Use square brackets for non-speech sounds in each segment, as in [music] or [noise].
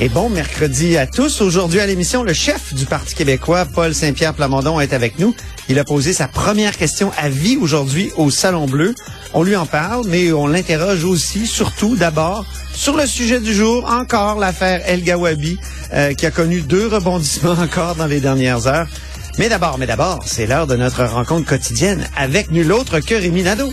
Et bon mercredi à tous. Aujourd'hui à l'émission, le chef du Parti québécois, Paul Saint-Pierre Plamondon, est avec nous. Il a posé sa première question à vie aujourd'hui au Salon Bleu. On lui en parle, mais on l'interroge aussi, surtout d'abord, sur le sujet du jour, encore l'affaire El Gawabi, euh, qui a connu deux rebondissements [laughs] encore dans les dernières heures. Mais d'abord, mais d'abord, c'est l'heure de notre rencontre quotidienne avec nul autre que Rémi Nadeau.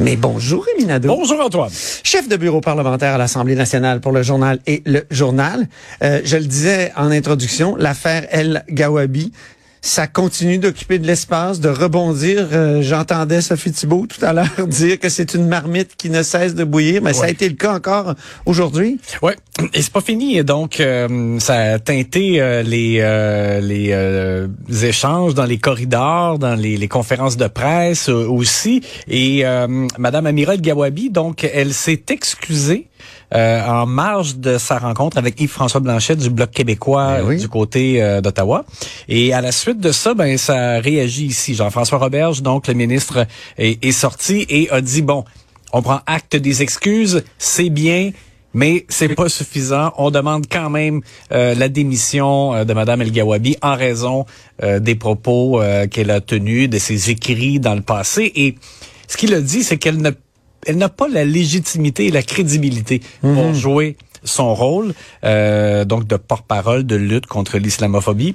Mais bonjour Rémi Nadeau. Bonjour, Antoine. chef de bureau parlementaire à l'Assemblée nationale pour le journal et le journal. Euh, je le disais en introduction, l'affaire El Gawabi, ça continue d'occuper de l'espace, de rebondir. Euh, J'entendais Sophie Thibault tout à l'heure [laughs] dire que c'est une marmite qui ne cesse de bouillir, mais ça a été le cas encore aujourd'hui. Ouais, et c'est pas fini. Donc, euh, ça a teinté euh, les euh, les euh, échanges dans les corridors, dans les, les conférences de presse euh, aussi. Et euh, Madame Amira El Gawabi, donc, elle s'est excusée. euh, en marge de sa rencontre avec Yves-François Blanchet du Bloc québécois Ben oui. du côté euh, d'Ottawa. Et à la suite de ça, ben ça réagit ici. Jean-François Roberge, donc le ministre, est, est sorti et a dit bon, on prend acte des excuses, c'est bien, mais c'est pas suffisant. On demande quand même euh, la démission euh, de Madame El Gawabi en raison euh, des propos euh, qu'elle a tenus, de ses écrits dans le passé. Et ce qu'il a dit, c'est qu'elle ne elle n'a pas la légitimité et la crédibilité pour jouer son rôle, euh, donc de porte-parole de lutte contre l'islamophobie.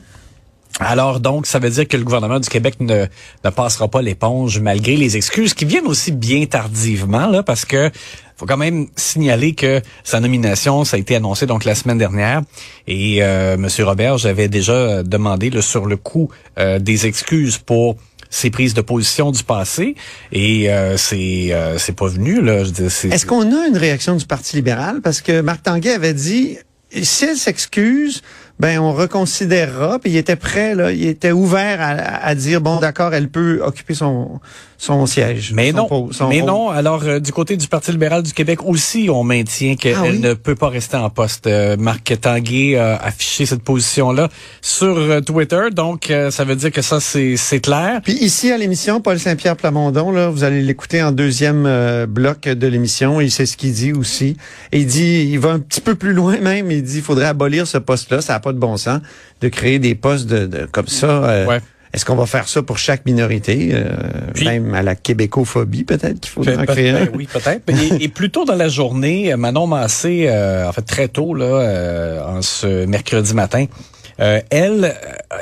Alors donc, ça veut dire que le gouvernement du Québec ne, ne passera pas l'éponge malgré les excuses qui viennent aussi bien tardivement, là, parce que faut quand même signaler que sa nomination, ça a été annoncé donc la semaine dernière, et euh, M. Robert, j'avais déjà demandé sur le coup euh, des excuses pour ses prises de position du passé, et euh, c'est euh, c'est pas venu là. Est-ce qu'on a une réaction du Parti libéral? Parce que Marc Tanguay avait dit, si elle s'excuse, ben on reconsidérera. Puis il était prêt, là, il était ouvert à, à dire, bon, d'accord, elle peut occuper son, son siège. Mais son non, po- son mais rôle. non. Alors euh, du côté du Parti libéral du Québec aussi, on maintient qu'elle Ah oui? ne peut pas rester en poste. Euh, Marc Tanguay a affiché cette position-là sur euh, Twitter, donc euh, ça veut dire que ça c'est clair. Puis ici à l'émission, Paul Saint-Pierre Plamondon, là, vous allez l'écouter en deuxième euh, bloc de l'émission. Il sait ce qu'il dit aussi. Et il dit, il va un petit peu plus loin même. Il dit, il faudrait abolir ce poste-là. Ça n'a pas de bon sens de créer des postes de, de- comme ça. euh, Ouais. Est-ce qu'on va faire ça pour chaque minorité, euh, Puis- même à la québécophobie peut-être qu'il faudrait en Pe- créer un? oui, peut-être. Et, et plus tôt dans la journée, Manon Massé, euh, en fait très tôt là, euh, en ce mercredi matin, euh, elle, euh, euh,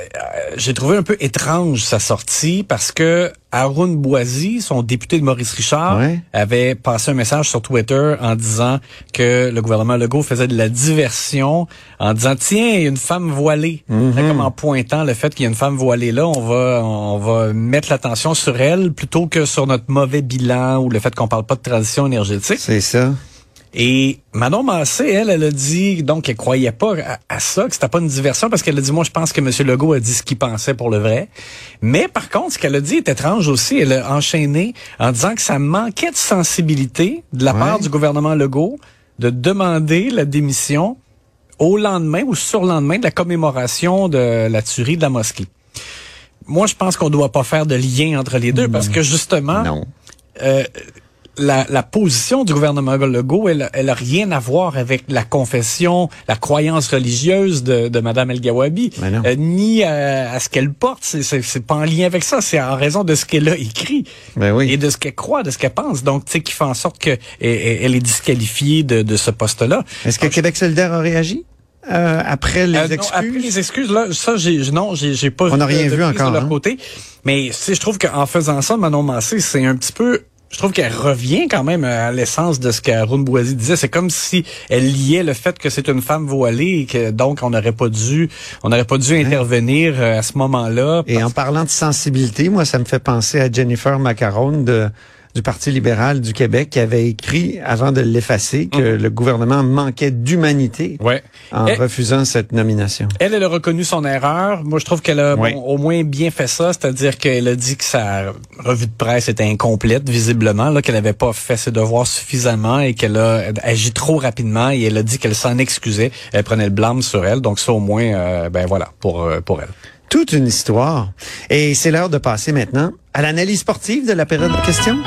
j'ai trouvé un peu étrange sa sortie parce que Haroun Boisy, son député de Maurice Richard, Ouais. avait passé un message sur Twitter en disant que le gouvernement Legault faisait de la diversion, en disant tiens, il y a une femme voilée, comme en pointant le fait qu'il y a une femme voilée là, on va on va mettre l'attention sur elle plutôt que sur notre mauvais bilan ou le fait qu'on parle pas de transition énergétique. C'est ça. Et Manon Massé, elle, elle a dit donc qu'elle croyait pas à, à ça, que c'était pas une diversion, parce qu'elle a dit moi je pense que M. Legault a dit ce qu'il pensait pour le vrai. Mais par contre, ce qu'elle a dit est étrange aussi. Elle a enchaîné en disant que ça manquait de sensibilité de la Ouais. part du gouvernement Legault de demander la démission au lendemain ou sur le lendemain de la commémoration de la tuerie de la mosquée. Moi, je pense qu'on doit pas faire de lien entre les deux parce que justement, Non. euh, la, la position du gouvernement Legault, elle, elle a rien à voir avec la confession, la croyance religieuse de, de Madame El Gawabi, non. euh, ni à, à ce qu'elle porte. C'est, c'est, c'est pas en lien avec ça. C'est en raison de ce qu'elle a écrit Ben oui. et de ce qu'elle croit, de ce qu'elle pense. Donc, tu sais, qui fait en sorte que elle, est disqualifiée de, de ce poste-là. Est-ce que Québec solidaire a réagi euh, après les Euh, non, excuses? après les excuses, là, ça, j'ai, non, j'ai, j'ai pas On n'a rien de vu encore, de leur hein? côté. Mais, tu sais, je trouve qu'en faisant ça, Manon Massé, c'est un petit peu je trouve qu'elle revient quand même à l'essence de ce qu'Arun Boisy disait. C'est comme si elle liait le fait que c'est une femme voilée et que donc on n'aurait pas dû, on n'aurait pas dû intervenir euh, à ce moment-là. Et en parlant de sensibilité, moi, ça me fait penser à Jennifer Macaron de du Parti libéral du Québec qui avait écrit, avant de l'effacer, que le gouvernement manquait d'humanité Ouais. en refusant cette nomination. Elle, elle a reconnu son erreur. Moi, je trouve qu'elle a Oui. bon, au moins bien fait ça, c'est-à-dire qu'elle a dit que sa revue de presse était incomplète, visiblement, là, qu'elle n'avait pas fait ses devoirs suffisamment et qu'elle a agi trop rapidement et elle a dit qu'elle s'en excusait. Elle prenait le blâme sur elle, donc ça au moins, euh, ben voilà, pour euh, pour elle. Toute une histoire. Et c'est l'heure de passer maintenant à l'analyse sportive de la période de questions.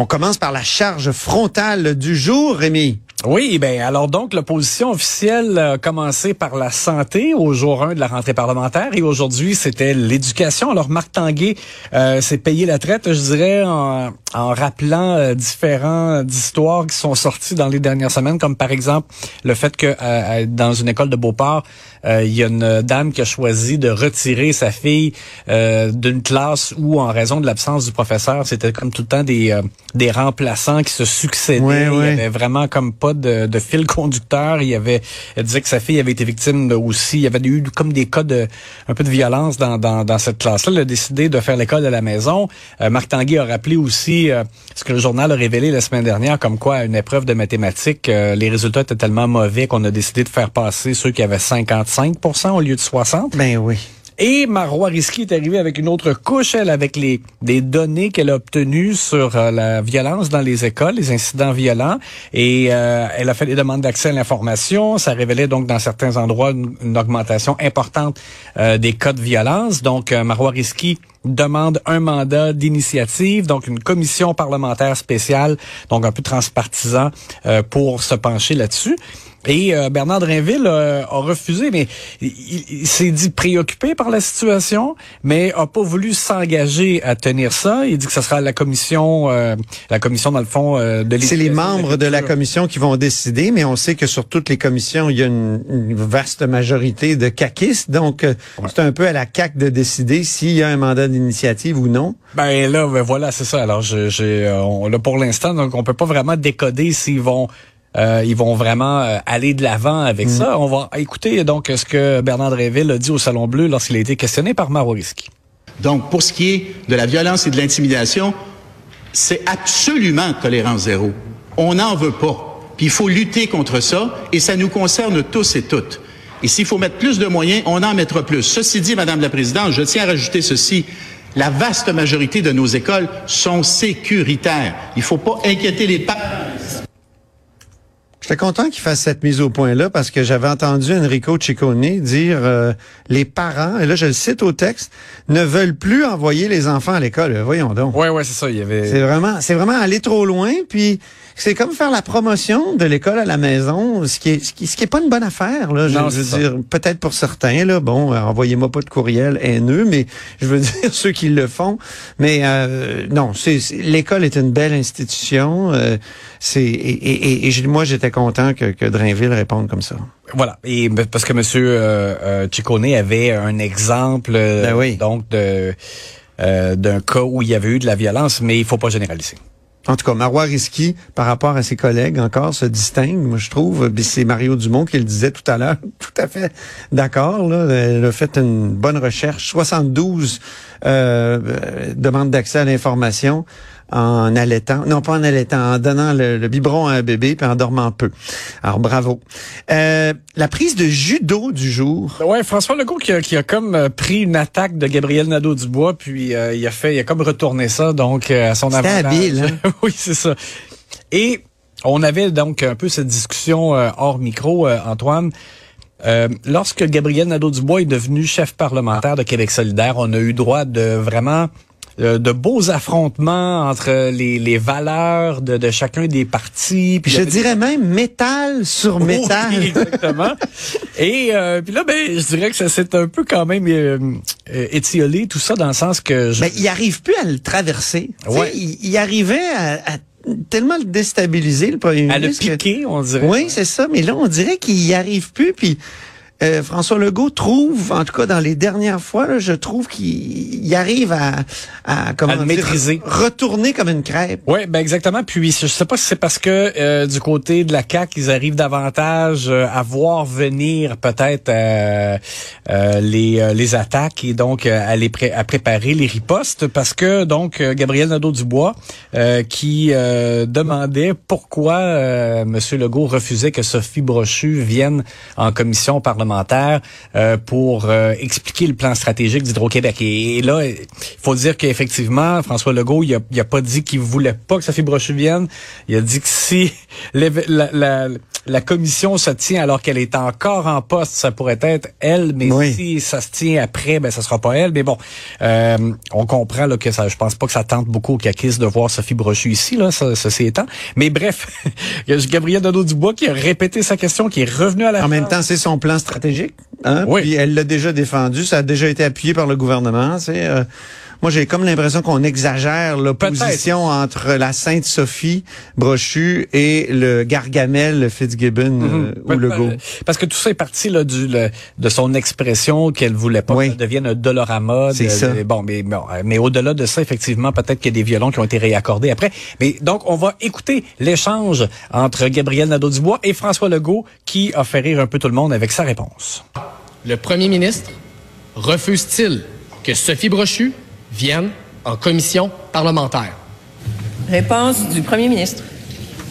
On commence par la charge frontale du jour, Rémi. Oui, ben alors donc l'opposition officielle a commencé par la santé au jour 1 de la rentrée parlementaire et aujourd'hui c'était l'éducation. Alors Marc Tanguay euh, s'est payé la traite, je dirais, en, en rappelant euh, différents histoires qui sont sorties dans les dernières semaines, comme par exemple le fait que euh, dans une école de Beauport, euh, il y a une dame qui a choisi de retirer sa fille euh, d'une classe où, en raison de l'absence du professeur, c'était comme tout le temps des, euh, des remplaçants qui se succédaient. Il y avait vraiment comme pas de, de fil conducteur. Il avait, elle disait que sa fille avait été victime de- aussi. Il y avait eu comme des cas de un peu de violence dans, dans, dans cette classe-là. Elle a décidé de faire l'école à la maison. Euh, Marc Tanguay a rappelé aussi euh, ce que le journal a révélé la semaine dernière, comme quoi à une épreuve de mathématiques, euh, les résultats étaient tellement mauvais qu'on a décidé de faire passer ceux qui avaient 55% au lieu de 60. Ben oui. Et Marois Risky est arrivée avec une autre couche, elle, avec les des données qu'elle a obtenues sur euh, la violence dans les écoles, les incidents violents. Et euh, elle a fait des demandes d'accès à l'information. Ça révélait donc dans certains endroits une, augmentation importante euh, des cas de violence. Donc, Marois Risky demande un mandat d'initiative, donc une commission parlementaire spéciale, donc un peu transpartisan, euh, pour se pencher là-dessus. Et euh, Bernard Drinville euh, a refusé, mais il, s'est dit préoccupé par la situation, mais a pas voulu s'engager à tenir ça. Il dit que ce sera la commission, euh, la commission dans le fond euh, de C'est les membres de la commission qui vont décider, mais on sait que sur toutes les commissions, il y a une, une vaste majorité de caquistes. Donc, euh, c'est un peu à la CAC de décider s'il y a un mandat d'initiative ou non? Ben là, ben voilà, c'est ça. Alors, j'ai, euh, on, là pour l'instant, donc on peut pas vraiment décoder s'ils vont, euh, ils vont vraiment euh, aller de l'avant avec ça. On va écouter donc ce que Bernard Drinville a dit au Salon Bleu lorsqu'il a été questionné par Maro Risky. Donc, pour ce qui est de la violence et de l'intimidation, c'est absolument tolérance zéro. On n'en veut pas. Puis il faut lutter contre ça et ça nous concerne tous et toutes. Et s'il faut mettre plus de moyens, on en mettra plus. Ceci dit, Madame la Présidente, je tiens à rajouter ceci. La vaste majorité de nos écoles sont sécuritaires. Il ne faut pas inquiéter les parents. J'étais content qu'il fasse cette mise au point-là parce que j'avais entendu Enrico Ciccone dire euh, les parents, et là je le cite au texte, ne veulent plus envoyer les enfants à l'école. Voyons donc. Ouais, ouais, c'est ça. Il y avait. C'est vraiment, c'est vraiment aller trop loin. Puis c'est comme faire la promotion de l'école à la maison, ce qui est, ce qui, ce qui est pas une bonne affaire. Là, je, Non, je veux ça. dire, peut-être pour certains là, bon, euh, envoyez-moi pas de courriel haineux, mais je veux [laughs] dire ceux qui le font. Mais euh, non, c'est l'école est une belle institution. euh, c'est et, et, et- et j'ai- moi j'étais content que, que Drainville réponde comme ça. Voilà. Et ben, parce que Monsieur euh, euh, Ciccone avait un exemple, Ben oui. donc de euh, d'un cas où il y avait eu de la violence, mais il faut pas généraliser. En tout cas, Marois Risky, par rapport à ses collègues, encore se distingue, moi je trouve. C'est Mario Dumont qui le disait tout à l'heure, [laughs] tout à fait d'accord. Elle a fait une bonne recherche. 72 euh, euh, demandes d'accès à l'information en allaitant, non pas en allaitant, en donnant le, le biberon à un bébé puis en dormant peu. Alors bravo. Euh, la prise de judo du jour. Ouais, François Legault qui a, qui a comme euh, pris une attaque de Gabriel Nadeau-Dubois, puis euh, il a fait, il a comme retourné ça donc à son avantage. habile, hein? [laughs] oui, c'est ça. Et on avait donc un peu cette discussion euh, hors micro, euh, Antoine. Euh, lorsque Gabriel Nadeau-Dubois est devenu chef parlementaire de Québec solidaire, on a eu droit de vraiment de beaux affrontements entre les, les valeurs de, de chacun des partis. Puis Je des- dirais même métal sur métal. oui, [laughs] exactement. Et euh, puis là, ben, je dirais que ça s'est un peu quand même euh, euh, étiolé tout ça dans le sens que je... Mais il arrive plus à le traverser. Tu sais, Ouais. Il, il arrivait à, à tellement le déstabiliser, le premier à le ministre. que- piquer, on dirait. Oui, c'est ça. Mais là, on dirait qu'il y arrive plus. Puis euh, François Legault trouve, en tout cas dans les dernières fois, là, je trouve qu'il il arrive à, à, comment À le maîtriser. retourner comme une crêpe. Oui, ben exactement. Puis je sais pas si c'est parce que euh, du côté de la CAQ, ils arrivent davantage euh, à voir venir peut-être euh, euh, les euh, les attaques et donc à les pré- à préparer les ripostes parce que donc Gabriel Nadeau-Dubois euh, qui euh, demandait pourquoi euh, Monsieur Legault refusait que Sophie Brochu vienne en commission parlementaire euh, pour euh, expliquer le plan stratégique d'Hydro-Québec. Et, et là, il faut dire qu'effectivement, François Legault, il a, il a pas dit qu'il voulait pas que Sophie Brochu vienne. Il a dit que si [laughs] la, la, la commission se tient alors qu'elle est encore en poste, ça pourrait être elle, mais Oui. si ça se tient après, ben ça sera pas elle. Mais bon, euh, on comprend là, que ça, je pense pas que ça tente beaucoup au CAQIS de voir Sophie Brochu ici, là, ça, ceci étant. Mais bref, [laughs] il y a Gabriel Nadeau-Dubois qui a répété sa question, qui est revenu à la En même temps, c'est son plan stratégique. Hein? Oui. Puis elle l'a déjà défendu, ça a déjà été appuyé par le gouvernement. C'est euh, moi j'ai comme l'impression qu'on exagère l'opposition entre la Sainte Sophie Brochu et le Gargamel Fitzgibbon euh, ou Ouais, Legault. euh, Parce que tout ça est parti là, du, le- de son expression qu'elle voulait pas Oui. que ça devienne un dolorama. C'est ça. de- bon, mais, bon, euh, mais au-delà de ça, effectivement, peut-être qu'il y a des violons qui ont été réaccordés après. Mais donc, on va écouter l'échange entre Gabriel Nadeau-Dubois et François Legault qui a fait rire un peu tout le monde avec sa réponse. Le premier ministre refuse-t-il que Sophie Brochu vienne en commission parlementaire? Réponse du premier ministre.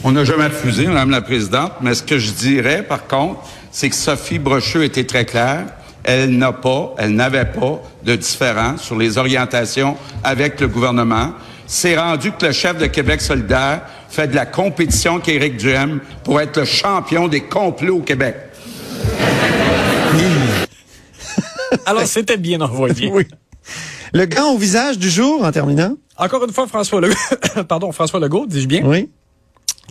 On n'a jamais refusé, Madame la Présidente, mais ce que je dirais, par contre, c'est que Sophie Brocheux était très claire. Elle n'a pas, elle n'avait pas de différence sur les orientations avec le gouvernement. C'est rendu que le chef de Québec solidaire fait de la compétition avec Éric Duhem pour être le champion des complots au Québec. [laughs] Alors, c'était bien envoyé. Oui. Le gant au visage du jour en terminant. Encore une fois, François Legault, [coughs] pardon, François Legault, dis-je bien, Oui.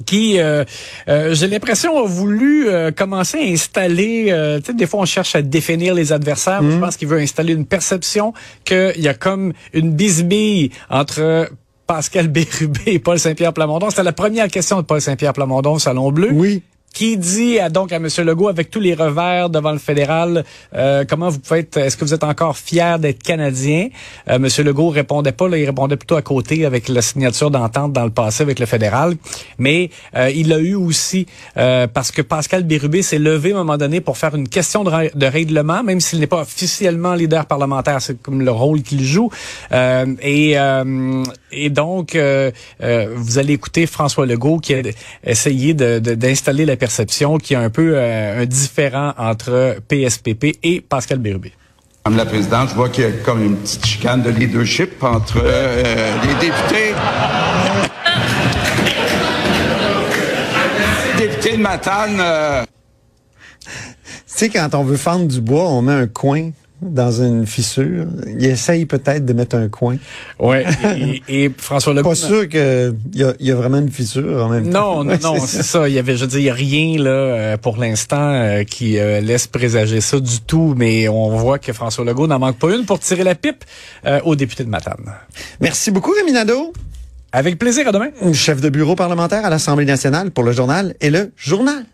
qui, euh, euh, j'ai l'impression, a voulu euh, commencer à installer, euh, tu sais, des fois on cherche à définir les adversaires, Mhm. je pense qu'il veut installer une perception qu'il y a comme une bisbille entre Pascal Bérubé et Paul Saint-Pierre Plamondon. C'était la première question de Paul Saint-Pierre Plamondon au Salon Bleu. Oui. Qui dit à, donc à M. Legault, avec tous les revers devant le fédéral, euh, comment vous pouvez être, est-ce que vous êtes encore fier d'être Canadien? Euh, M. Legault répondait pas, là, il répondait plutôt à côté avec la signature d'entente dans le passé avec le fédéral. Mais euh, il a eu aussi, euh, parce que Pascal Bérubé s'est levé à un moment donné pour faire une question de, règlement, même s'il n'est pas officiellement leader parlementaire, c'est comme le rôle qu'il joue. Euh, et, euh, et donc, vous allez écouter François Legault qui a essayé d'installer la perception y a un peu euh, un différent entre PSPP et Pascal Bérubé. Madame la Présidente, je vois qu'il y a comme une petite chicane de leadership entre euh, les députés. Député de Matane, euh, Tu sais, quand on veut fendre du bois, on met un coin dans une fissure. Il essaye peut-être de mettre un coin. Ouais. et, et François Legault. Pas sûr qu'il y a, y a vraiment une fissure en même temps. Non, non, non, c'est ça. Il y avait, je veux dire, il y a rien là euh, pour l'instant euh, qui euh, laisse présager ça du tout. Mais on voit que François Legault n'en manque pas une pour tirer la pipe euh, aux députés de Matane. Merci beaucoup, Rémi Nadeau, Avec plaisir. À demain. chef de bureau parlementaire à l'Assemblée nationale pour le journal et le journal.